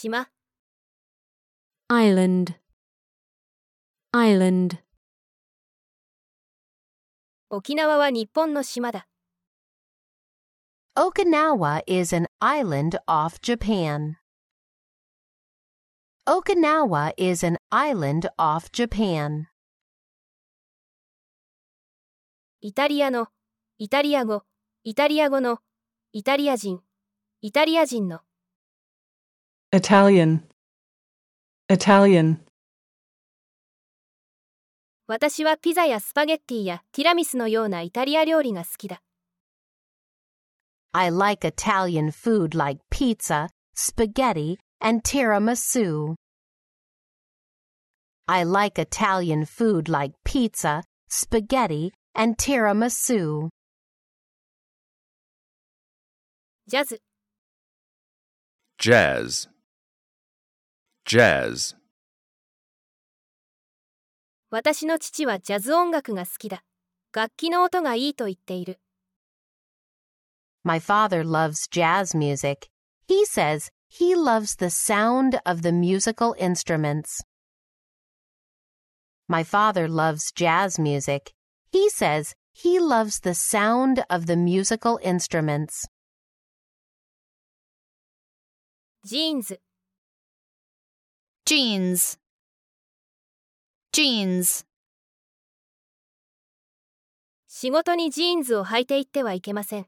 島 island, island, 沖縄は日本の島だ。Okinawa is an island off Japan. Okinawa is an island off Japan. イタリアの、イタリア語、イタリア語の、イタリア人、イタリア人の、Italian, Italian. 私はピザやスパゲッティやティラミスのようなイタリア料理が好きだ。 I like Italian food like pizza, spaghetti, and tiramisu. I like Italian food like pizza, spaghetti, and tiramisu. ジャズ、 jazz, jazz, 私の父はジャズ音楽が好きだ。楽器の音がいいと言っている。 My father loves jazz music. He says he loves the sound of the musical instruments. My father loves jazz music. He says he loves the sound of the musical instruments. ジーンズ、 jeans, jeans, 仕事にジーンズを履いていってはいけません。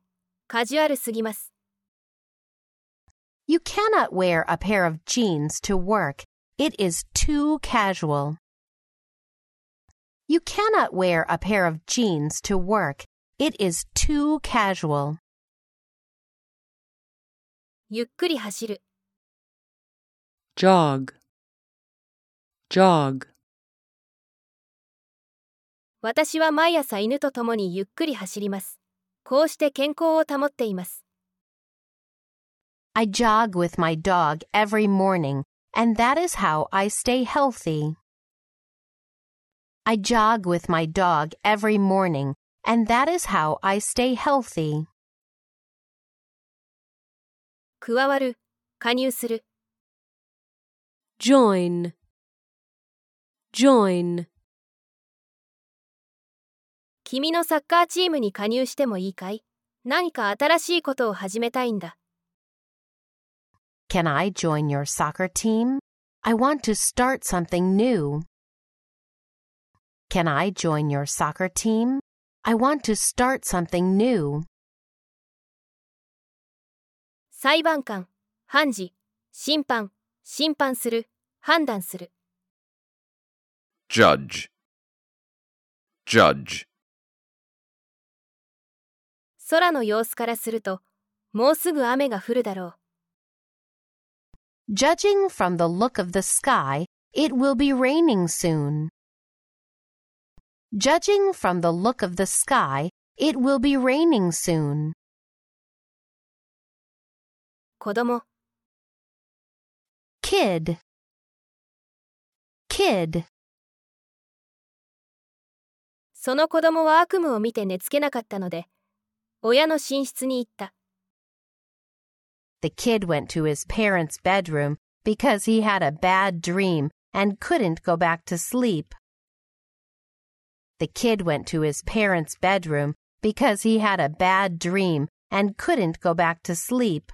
カジュアルすぎます。 You cannot wear a pair of jeans to work. It is too casual. You cannot wear a pair of jeans to work. It is too casual. ゆっくり走る。 Jog, jog. 私は毎朝犬と共にゆっくり走ります。こうして健康を保っています。I jog with my dog every morning, and that is how I stay healthy. I jog with my dog every morning, and that is how I stay healthy. 加わる、加入する。join, join, 君のサッカーチームに加入してもいいかい何か新しいことを始めたいんだ。Can I join your soccer team? I want to start something new. Can I join your soccer team? I want to start something new. 裁判官、判事、審判、審判する、判断する。judge, judge, 空の様子からすると、もうすぐ雨が降るだろう。 Judging from the look of the sky, it will be raining soon. Judging from the look of the sky, it will be raining soon. 子供、 Kid. Kid. その子供は悪夢を見て寝つけなかったので、親の寝室に行った。The kid went to his parents' bedroom because he had a bad dream and couldn't go back to sleep. The kid went to his parents' bedroom because he had a bad dream and couldn't go back to sleep.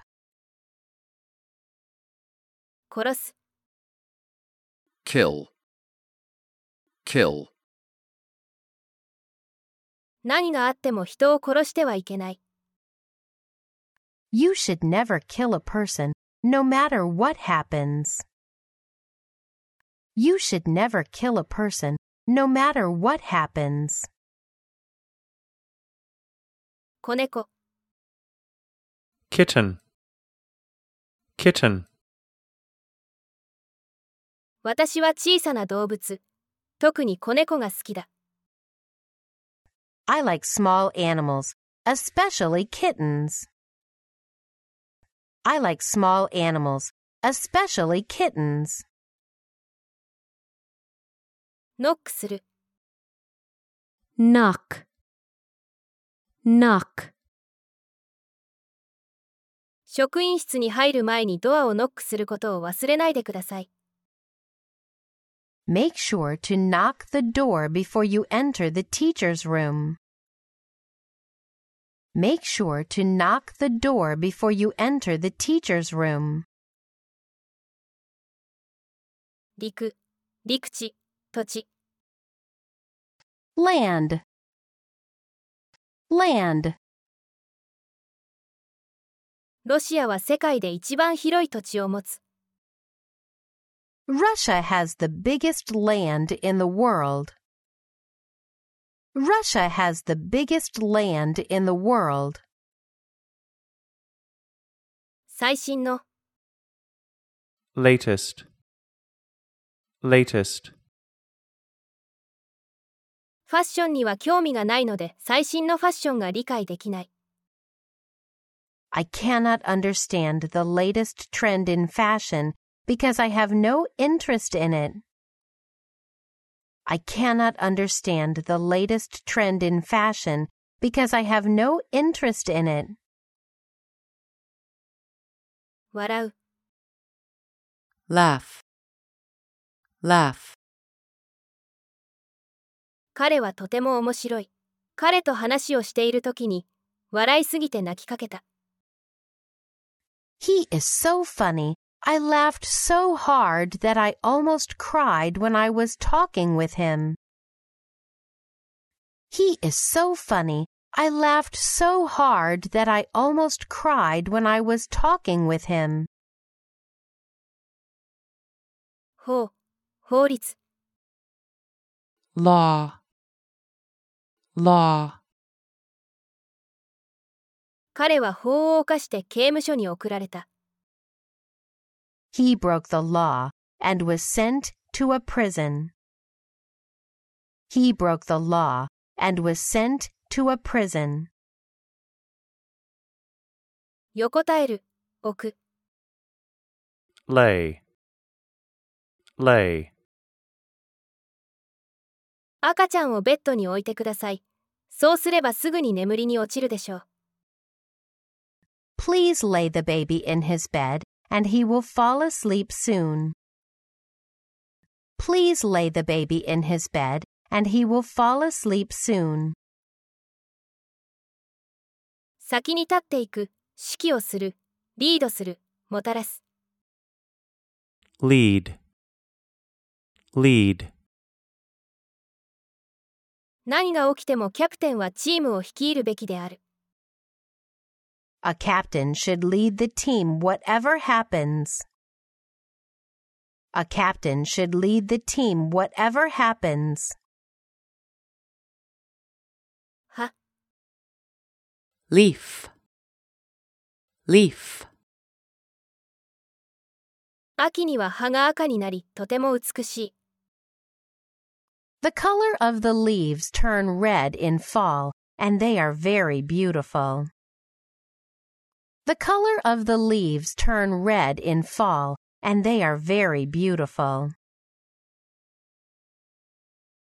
殺す、kill, kill, 何があっても人を殺してはいけない。You should never kill a person, no matter what happens. You should never kill a person, no matter what happens. 子猫、kitten, kitten, 私は小さな動物、特に子猫が好きだ。I like small animals, especially kittens. I like small animals, especially kittens. ノックする、knock, knock, 職員室に入る前にドアをノックすることを忘れないでください。Make sure to knock the door before you enter the teacher's room. Make sure to knock the door before you enter the teacher's room. 陸、陸地、土地。 Land. Land. ロシアは世界で一番広い土地を持つ。 Russia has the biggest land in the world. Russia has the biggest land in the world. 最新の、 latest, latest, ファッションには興味がないので最新のファッションが理解できない。 I cannot understand the latest trend in fashion because I have no interest in it. I cannot understand the latest trend in fashion because I have no interest in it. 笑う、 laugh, laugh. 彼はとても面白い。彼と話をしている時に、笑いすぎて泣きかけた。 He is so funny. I laughed so hard that I almost cried when I was talking with him. He is so funny. I laughed so hard that I almost cried when I was talking with him. 法、法律、 law, law. 彼は法を犯して刑務所に送られた。 He broke the law and was sent to a prison. He broke the law and was sent to a prison. 横たえる、置く。 lay, lay, 赤ちゃんをベッドに置いてください。そうすればすぐに眠りに落ちるでしょう。 Please lay the baby in his bed and he will fall asleep soon. Please lay the baby in his bed and he will fall asleep soon. 先に立っていく、指揮をする、リードする、もたらす。 lead, lead, 何が起きてもキャプテンはチームを率いるべきである。 A captain should lead the team whatever happens. A captain should lead the team whatever happens. は、 leaf, leaf. 秋には葉が赤になり、とても美しい。 The color of the leaves turn red in fall, and they are very beautiful. The color of the leaves turn red in fall, and they are very beautiful.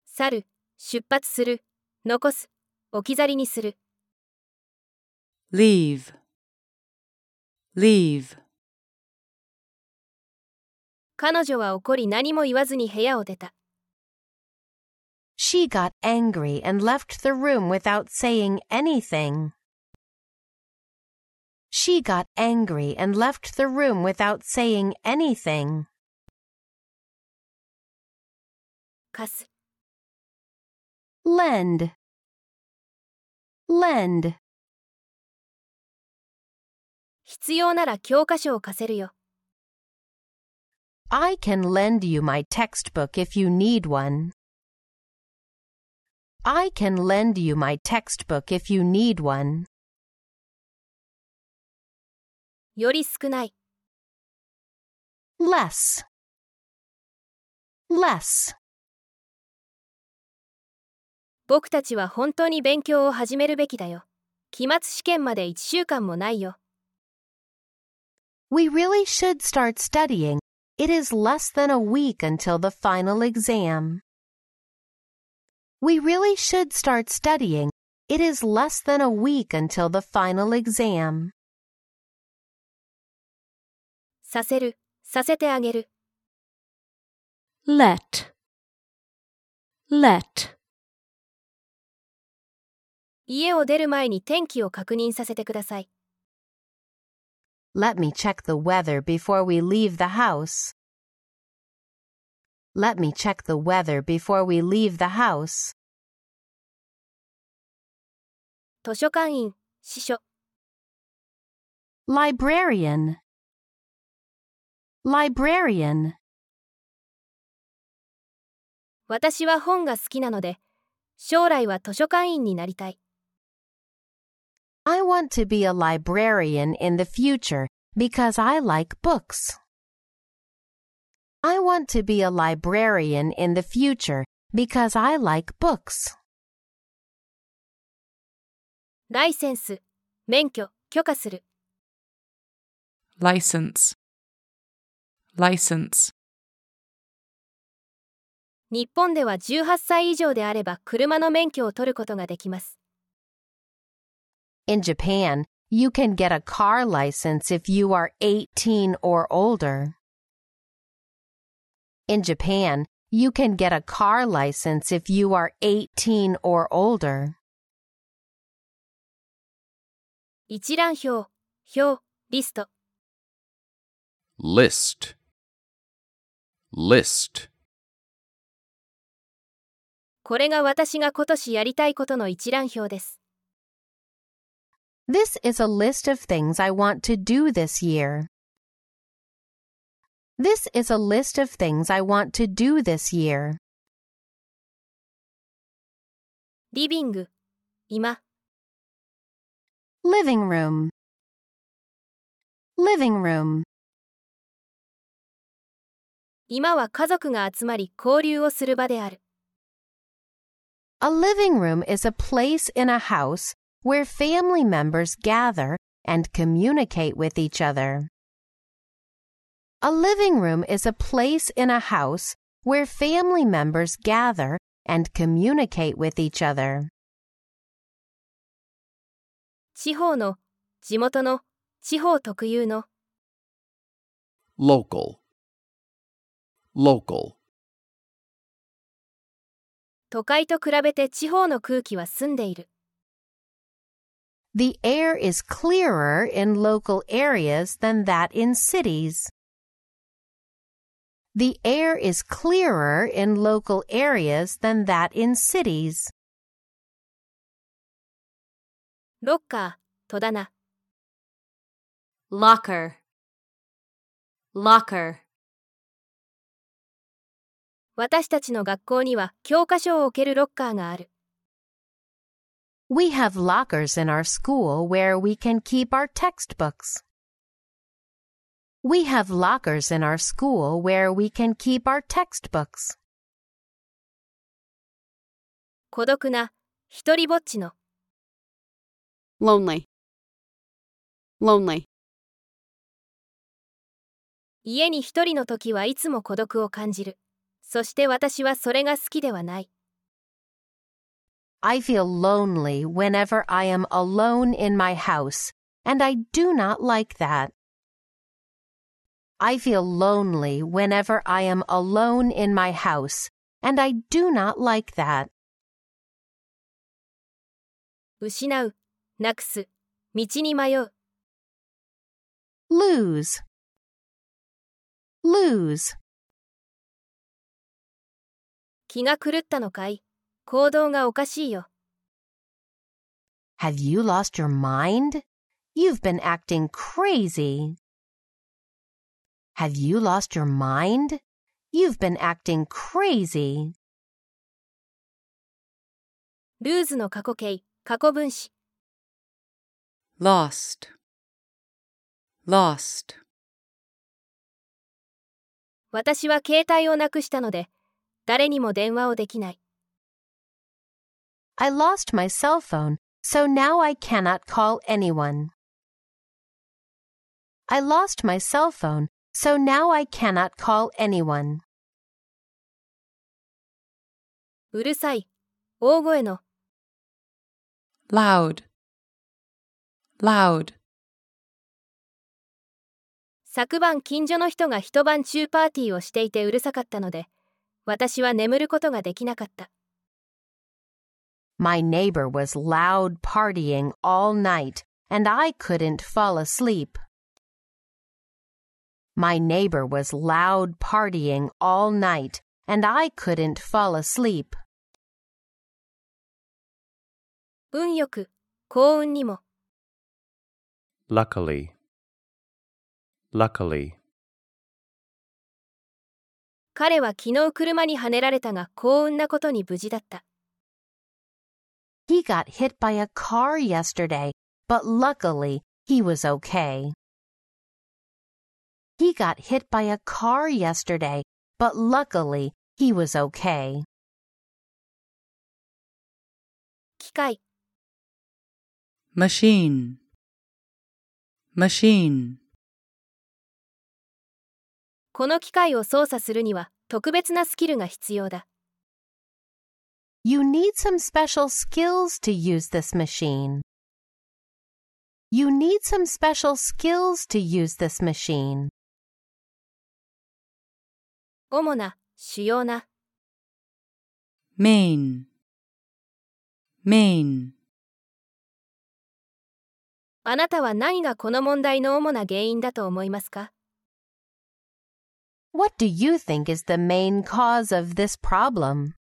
去る、出発する、残す、置き去りにする。 leave, leave. 彼女は怒り何も言わずに部屋を出た。 She got angry and left the room without saying anything. She got angry and left the room without saying anything. 貸す、 Lend. Lend. 必要なら教科書を貸せるよ。 I can lend you my textbook if you need one. I can lend you my textbook if you need one. より少ない。Less. Less. 僕たちは本当に勉強を始めるべきだよ。期末試験まで1週間もないよ。We really should start studying. It is less than a week until the final exam. We really should start studying. It is less than a week until the final exam. させる、させてあげる。let, let, 家を出る前に天気を確認させてください。Let me check the weather before we leave the house. Let me check the weather before we leave the house. 図書館員、司書、Librarian. Librarian. 私は本が好きなので、将来は図書館員になりたい。 I want to be a librarian in the future because I like books. I want to be a librarian in the future because I like books. ライセンス、免許、許可する。 license, license, 日本では18歳以上であれば車の免許を取ることができます。In Japan, you can get a car license if you are 18 or older. In Japan, you can get a car license if you are 18 or older. 一覧表、表、リスト。list, list, これが私が今年やりたいことの一覧表です。 This is a list of things I want to do this year. This is a list of things I want to do this year. リビング、今、 Living room. Living room. 今は家族が集まり交流をする場である。 A living room is a place in a house where family members gather and communicate with each other. A living room is a place in a house where family members gather and communicate with each other. 地方の、地元の、地方特有の、 local, local, 都会と比べて地方の空気は澄んでいる。 The air is clearer in local areas than that in cities. The air is clearer in local areas than that in cities. ロッカー、戸棚、 locker, locker, 私たちの学校には教科書を置けるロッカーがある。We have lockers in our school where we can keep our textbooks. We have lockers in our school where we can keep our textbooks. 孤独な、一りぼっちの、lonely, lonely, 家に一人の時はいつも孤独を感じる。そして私はそれが好きではない。I feel lonely whenever I am alone in my house, and I do not like that. I feel lonely whenever I am alone in my house, and I do not like that. 失う、なくす、道に迷う。Lose. Lose. 気が狂ったのかい行動がおかしいよ。Have you lost your mind? You've been acting crazy. Have you lost your mind? You've been acting crazy. ルーズの過去形、過去分詞。lost, lost, 私は携帯をなくしたので、誰にも電話をできない。I lost my cell phone, so now I cannot call anyone. I lost my cell phone, so now I cannot call anyone. うるさい、大声の、loud, loud, 昨晩近所の人が一晩中パーティーをしていてうるさかったので、私は眠ることができなかった。 My neighbor was loud partying all night, and I couldn't fall asleep. My neighbor was loud partying all night, and I couldn't fall asleep. 運よく、幸運にも。 luckily, luckily, 彼は昨日車にはねられたが幸運なことに無事だった。He got hit by a car yesterday, but luckily he was okay. He got hit by a car yesterday, but luckily he was okay. 機械、machine, machine, この機械を操作するには特別なスキルが必要だ。You need some special skills to use this machine. You need some special skills to use this machine. 主な、主要な、main, main, あなたは何がこの問題の主な原因だと思いますか What do you think is the main cause of this problem?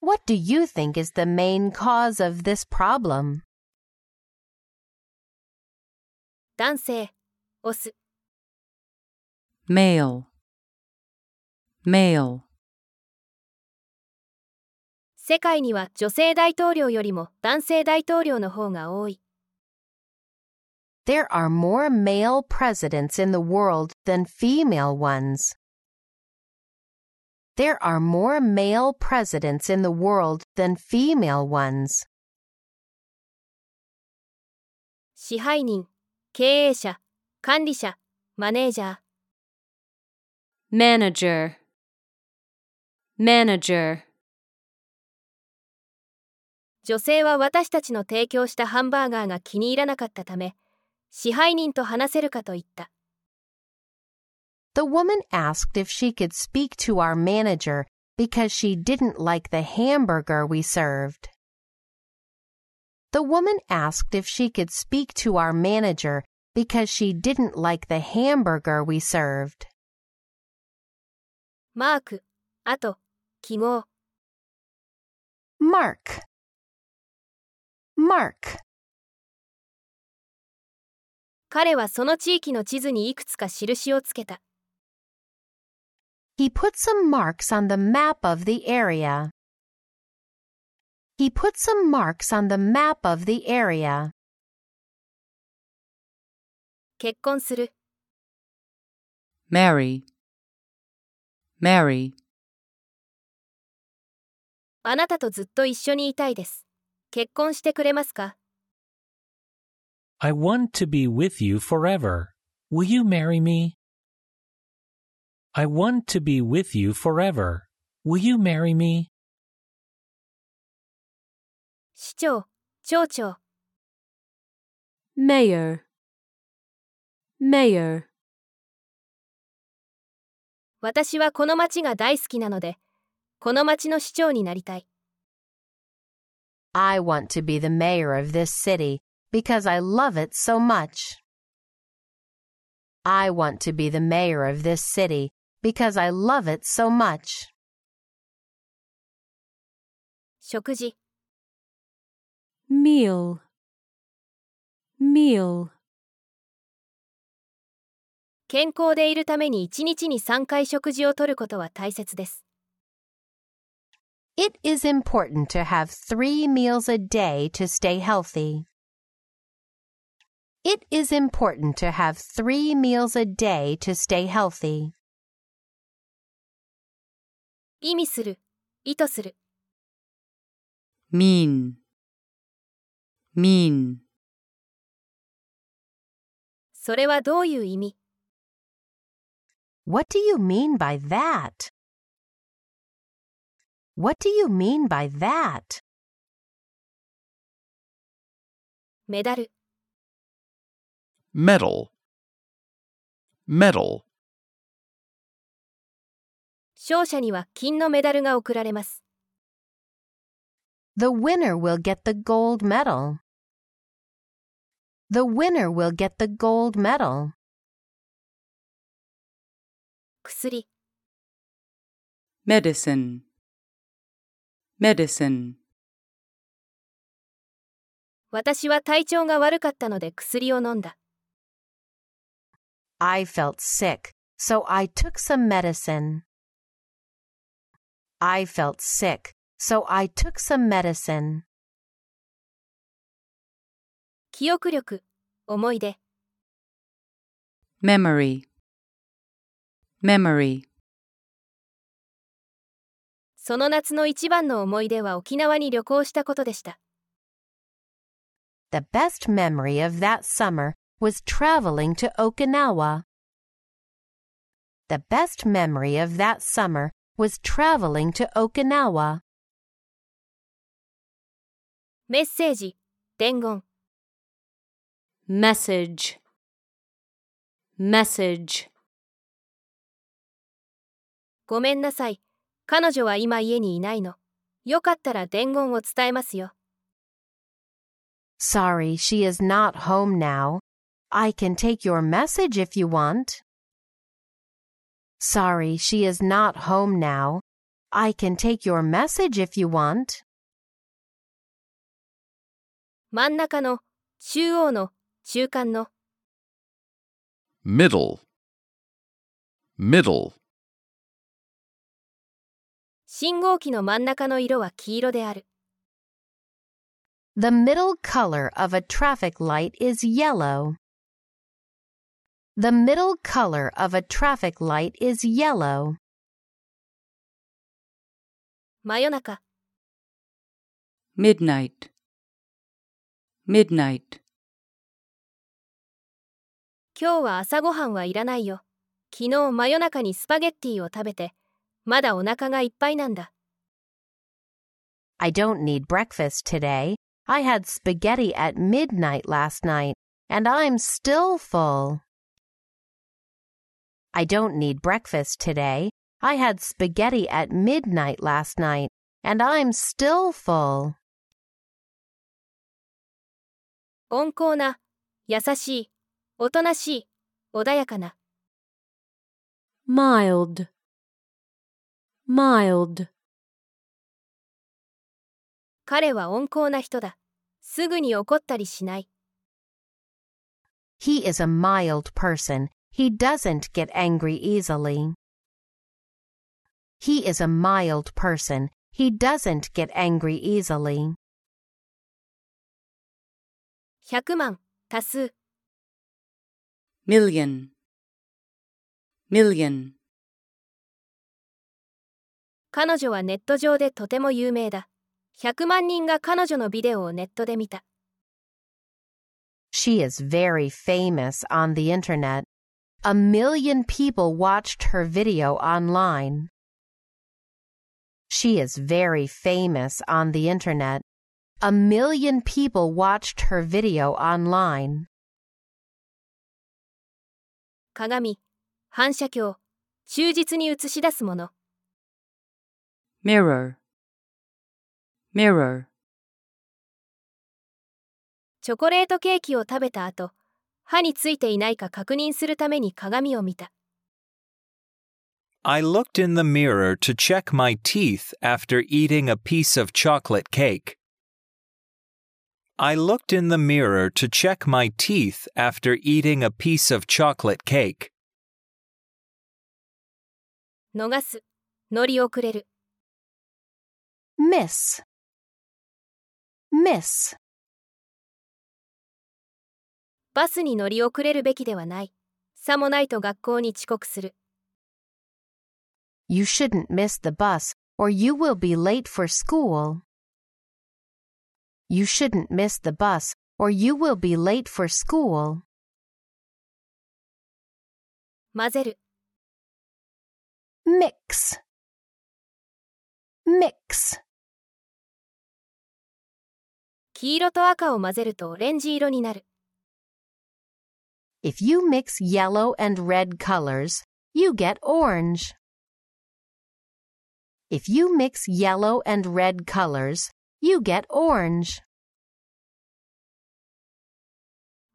What do you think is the main cause of this problem? 男性、オス、 male, male, 世界には女性大統領よりも男性大統領の方が多い。 There are more male presidents in the world than female ones. There are more male presidents in the world than female ones. 支配人、経営者、管理者、マネージャー、 manager, manager, 女性は私たちの提供したハンバーガーが気に入らなかったため、 支配人と話せるかと言った。 The woman asked if she could speak to our manager because she didn't like the hamburger we served. The woman asked if she could speak to our manager because she didn't like the hamburger we served. マーク、あと、記号、 Mark. Mark. 彼はその地域の地図にいくつか印をつけた。He put some marks on the map of the area. He put some marks on the map of the area. 結婚する、marry, marry, あなたとずっと一緒にいたいです。結婚してくれますか I want to be with you forever. Will you marry me? I want to be with you forever. Will you marry me? 市長、町長、 mayor, mayor, 私はこの町が大好きなので、この町の市長になりたい。 I want to be the mayor of this city because I love it so much. I want to be the mayor of this city because I love it so much. 食事、 meal, meal, 健康でいるために1日に3回食事をとることは大切です。 It is important to have three meals a day to stay healthy. It is important to have three meals a day to stay healthy. 意味する、意図する、 mean, mean, それはどういう意味 What do you mean by that? What do you mean by that? メダル、 medal, Medal. 勝者には金のメダルが贈られます。The winner will get the gold medal. The winner will get the gold medal. 薬、medicine, medicine. 私は体調が悪かったので薬を飲んだ。I felt sick, so I took some medicine. I felt sick, so I took some medicine. 記憶力、思い出、memory, memory. その夏の一番の思い出は沖縄に旅行したことでした。The best memory of that summer was traveling to Okinawa. The best memory of that summer was traveling to Okinawa. メッセージ、伝言、 message, message. ごめんなさい。彼女は今家にいないの。よかったら伝言を伝えますよ。 Sorry, she is not home now. I can take your message if you want. Sorry, she is not home now. I can take your message if you want. 真ん中の、中央の、中間の、 Middle. Middle. 信号機の真ん中の色は黄色である。 The middle color of a traffic light is yellow. The middle color of a traffic light is yellow. 真夜中、 midnight, midnight. 今日は朝ごはんはいらないよ。昨日真夜中にスパゲッティを食べて、まだお腹がいっぱいなんだ。 I don't need breakfast today. I had spaghetti at midnight last night, and I'm still full. I don't need breakfast today. I had spaghetti at midnight last night, and I'm still full. 温厚な、優しい、おとなしい、穏やかな。 mild, mild. 彼は温厚な人だ。すぐに怒ったりしない。 He is a mild person. He doesn't get angry easily. He is a mild person. He doesn't get angry easily. 100万、多数、 million, million. 彼女はネット上でとても有名だ。100万人が彼女のビデオをネットで見た。 She is very famous on the internet. A million people watched her video online. She is very famous on the internet. A million people watched her video online. 鏡、反射鏡、忠実に映し出すもの。 mirror, mirror. チョコレートケーキを食べた後、 歯についていないか確認するために鏡を見た。 I looked in the mirror to check my teeth after eating a piece of chocolate cake. I looked in the mirror to check my teeth after eating a piece of chocolate cake. 逃す、乗り遅れる。 Miss. Miss. バスに乗り遅れるべきではない。さもないと学校に遅刻する。You shouldn't miss the bus or you will be late for school. You shouldn't miss the bus or you will be late for school. 混ぜる。Mix. Mix. 黄色と赤を混ぜるとオレンジ色になる。If you mix yellow and red colors, you get orange. If you mix yellow and red colors, you get orange.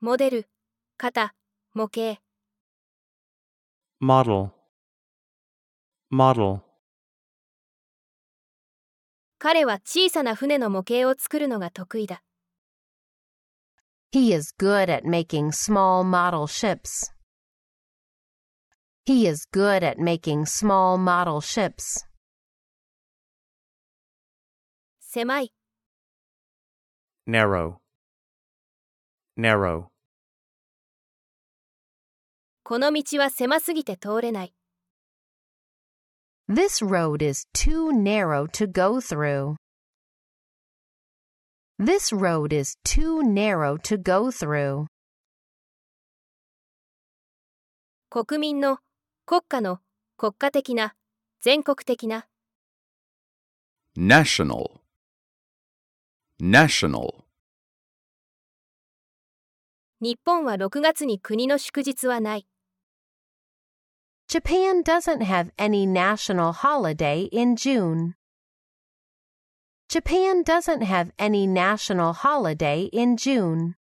モデル、型、模型。 model, model, 彼は小さな船の模型を作るのが得意だ。 He is good at making small model ships. He is good at making small model ships. 狭い、 narrow, narrow, この道は狭すぎて通れない。 This road is too narrow to go through. This road is too narrow to go through. 国民の、国家の、国家的な、全国的な。 national, national, 日本は6月に国の祝日はない。 Japan doesn't have any national holiday in June. Japan doesn't have any national holiday in June.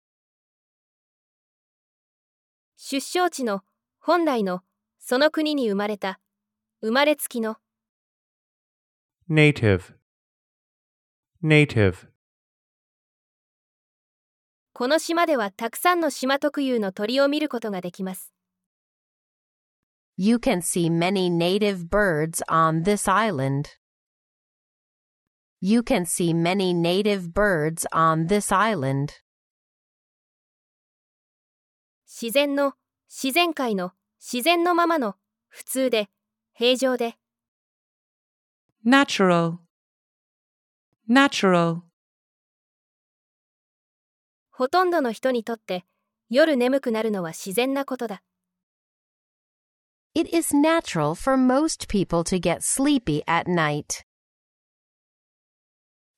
出生地の、本来の、その国に生まれた、生まれつきの。native, native, この島ではたくさんの島特有の鳥を見ることができます。You can see many native birds on this island. You can see many native birds on this island. 自然の、自然界の、自然のままの、普通で、平常で。 natural, natural, ほとんどの人にとって、夜眠くなるのは自然なことだ。 It is natural for most people to get sleepy at night.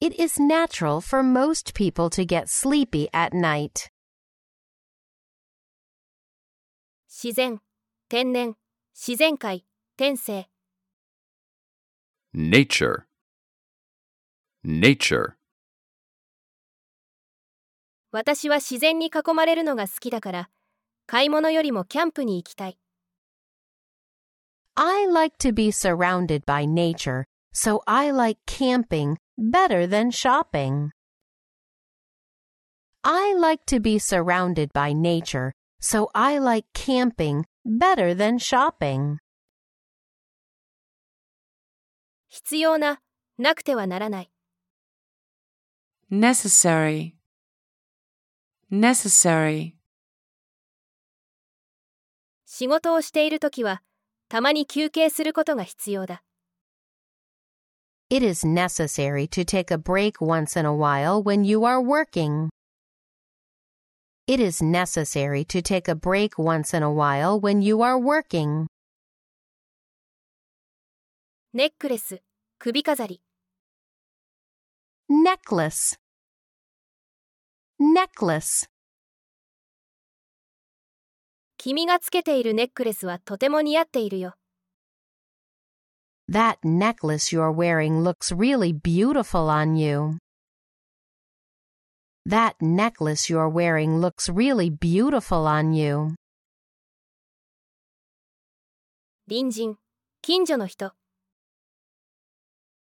It is natural for most people to get sleepy at night. 自然、天然、自然界、天性。 nature, nature, 私は自然に囲まれるのが好きだから、買い物よりもキャンプに行きたい。 I like to be surrounded by nature, so I like camping better than shopping. I like to be surrounded by nature, so I like camping better than shopping. 必要な、なくてはならない。necessary, necessary, 仕事をしているときは、たまに休憩することが必要だ。It is necessary to take a break once in a while when you are working. It is necessary to take a break once in a while when you are working. ネックレス、首飾り。 Necklace. Necklace. 君がつけているネックレスはとても似合っているよ。 That necklace you're wearing looks really beautiful on you. That necklace you're wearing looks really beautiful on you. 隣人、近所の人。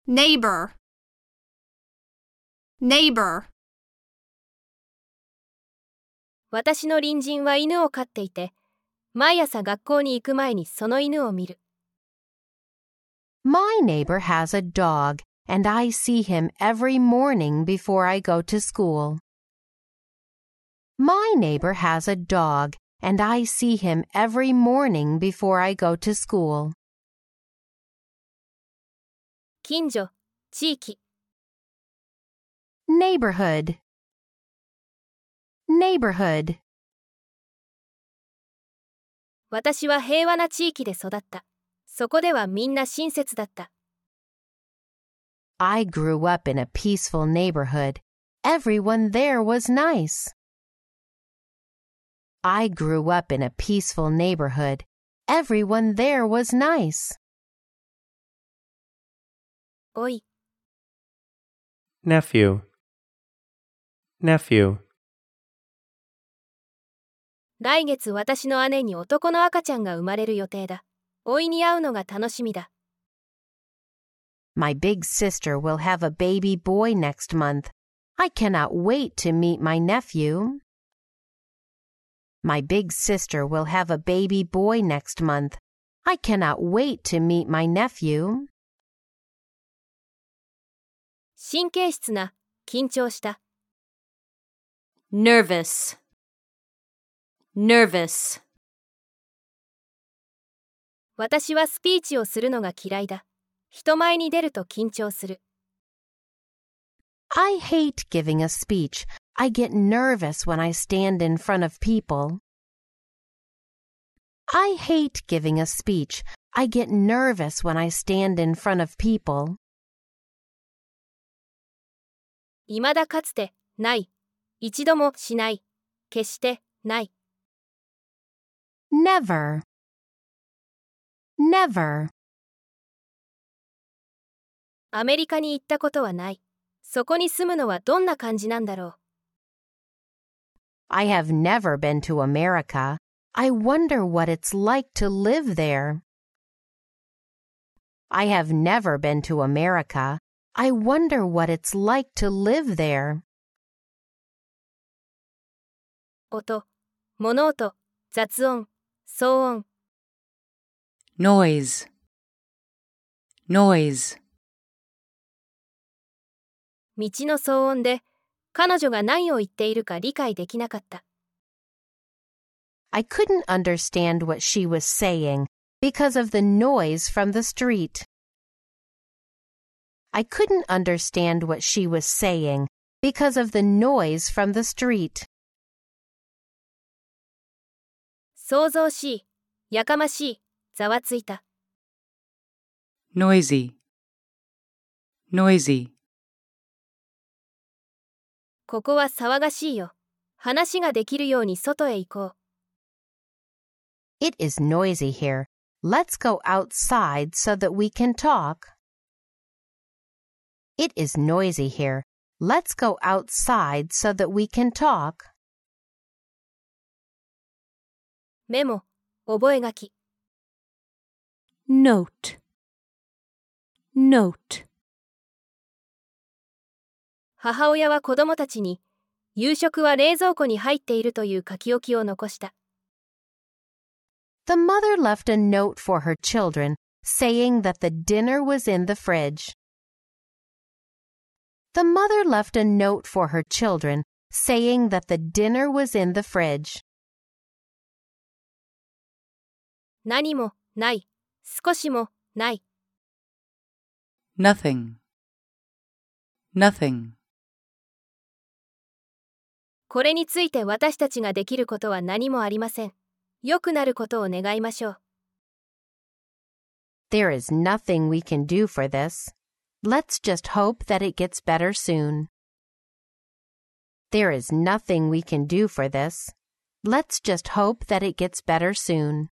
neighbor, neighbor, 私の隣人は犬を飼っていて、毎朝学校に行く前にその犬を見る。 My neighbor has a dog, and I see him every morning before I go to school. My neighbor has a dog, and I see him every morning before I go to school. 近所、地域。 Neighborhood. Neighborhood. 私は平和な地域で育った。 そこではみんな親切だった。I grew up in a peaceful neighborhood. Everyone there was nice. I grew up in a peaceful neighborhood. Everyone there was nice. おい、nephew, nephew, 来月私の姉に男の赤ちゃんが生まれる予定だ。おいに会うのが楽しみだ。 My big sister will have a baby boy next month. I cannot wait to meet my nephew. My big sister will have a baby boy next month. I cannot wait to meet my nephew. 神経質な、緊張した。 nervous, nervous, 私はスピーチをするのが嫌いだ。人前に出ると緊張する。I hate giving a speech. I get nervous when I stand in front of people. I hate giving a speech. I get nervous when I stand in front of people. 未だかつて、ない。一度もしない。決して、ない。Never. Never. アメリカに行ったことはない。そこに住むのはどんな感じなんだろう。I have never been to America. I wonder what it's like to live there. I have never been to America. I wonder what it's like to live there. 音、物音、雑音、騒音。Noise, noise, 道の騒音で、彼女が何を言っているか理解できなかった。I couldn't understand what she was saying because of the noise from the street. I couldn't understand what she was saying because of the noise from the street. 想像しい、やかましい、ざわついた。noisy, noisy, ここは騒がしいよ。話ができるように外へ行こう。It is noisy here. Let's go outside so that we can talk. It is noisy here. Let's go outside so that we can talk. メモ、覚書き。Note, note, 母親は子供たちに、夕食は冷蔵庫に入っているという書き置きを残した。The mother left a note for her children saying that the dinner was in the fridge. The mother left a note for her children saying that the dinner was in the fridge. 何も、ない。少しも、ない。nothing, nothing, これについて私たちができることは何もありません。良くなることを願いましょう。There is nothing we can do for this. Let's just hope that it gets better soon. There is nothing we can do for this. Let's just hope that it gets better soon.